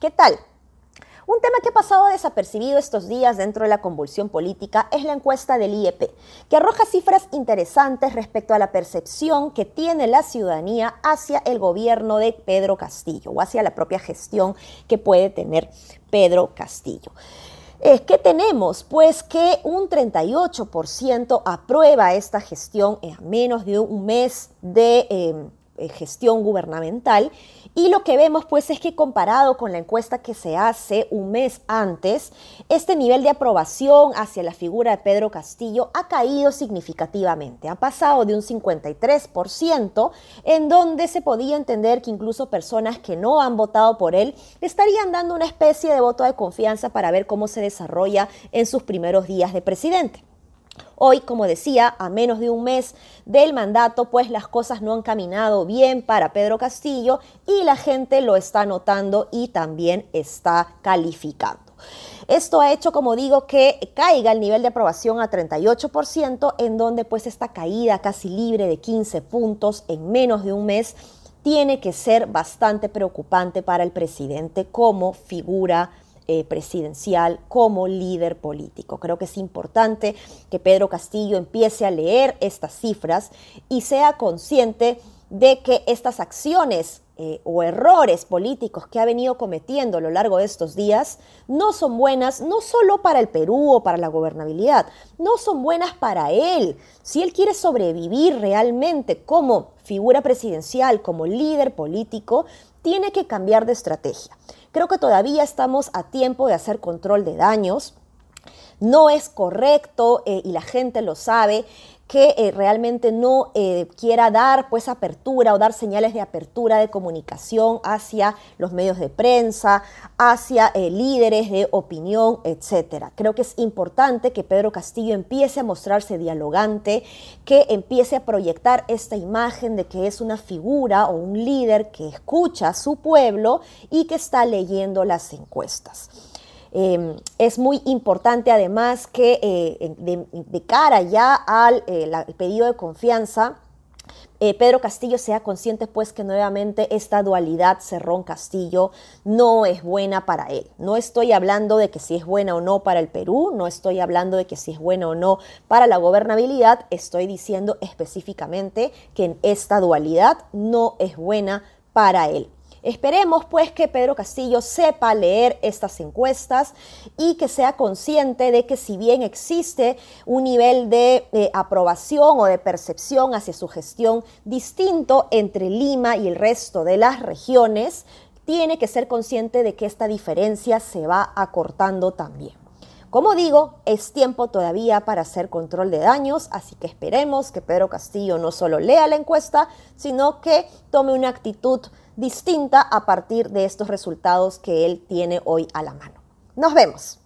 ¿Qué tal? Un tema que ha pasado desapercibido estos días dentro de la convulsión política es la encuesta del IEP, que arroja cifras interesantes respecto a la percepción que tiene la ciudadanía hacia el gobierno de Pedro Castillo o hacia la propia gestión que puede tener Pedro Castillo. Eh, ¿Qué tenemos? Pues que un 38% aprueba esta gestión en menos de un mes de eh, gestión gubernamental y lo que vemos pues es que comparado con la encuesta que se hace un mes antes, este nivel de aprobación hacia la figura de Pedro Castillo ha caído significativamente. Ha pasado de un 53% en donde se podía entender que incluso personas que no han votado por él estarían dando una especie de voto de confianza para ver cómo se desarrolla en sus primeros días de presidente. Hoy, como decía, a menos de un mes del mandato, pues las cosas no han caminado bien para Pedro Castillo y la gente lo está notando y también está calificando. Esto ha hecho, como digo, que caiga el nivel de aprobación a 38%, en donde pues esta caída casi libre de 15 puntos en menos de un mes tiene que ser bastante preocupante para el presidente como figura eh, presidencial como líder político. Creo que es importante que Pedro Castillo empiece a leer estas cifras y sea consciente de que estas acciones eh, o errores políticos que ha venido cometiendo a lo largo de estos días no son buenas no solo para el Perú o para la gobernabilidad, no son buenas para él. Si él quiere sobrevivir realmente como figura presidencial, como líder político, tiene que cambiar de estrategia. Creo que todavía estamos a tiempo de hacer control de daños. No es correcto, eh, y la gente lo sabe, que eh, realmente no eh, quiera dar pues apertura o dar señales de apertura de comunicación hacia los medios de prensa, hacia líderes de opinión, etcétera. Creo que es importante que Pedro Castillo empiece a mostrarse dialogante, que empiece a proyectar esta imagen de que es una figura o un líder que escucha a su pueblo y que está leyendo las encuestas. Em, es muy importante además que eh, de, cara ya al eh, pedido de confianza, eh, Pedro Castillo sea consciente pues que nuevamente esta dualidad Cerrón-Castillo no es buena para él. No estoy hablando de que si es buena o no para el Perú, no estoy hablando de que si es buena o no para la gobernabilidad, estoy diciendo específicamente que en esta dualidad no es buena para él. Esperemos pues que Pedro Castillo sepa leer estas encuestas y que sea consciente de que si bien existe un nivel de eh, aprobación o de percepción hacia su gestión distinto entre Lima y el resto de las regiones, tiene que ser consciente de que esta diferencia se va acortando también. Como digo, es tiempo todavía para hacer control de daños, así que esperemos que Pedro Castillo no solo lea la encuesta, sino que tome una actitud distinta a partir de estos resultados que él tiene hoy a la mano. Nos vemos.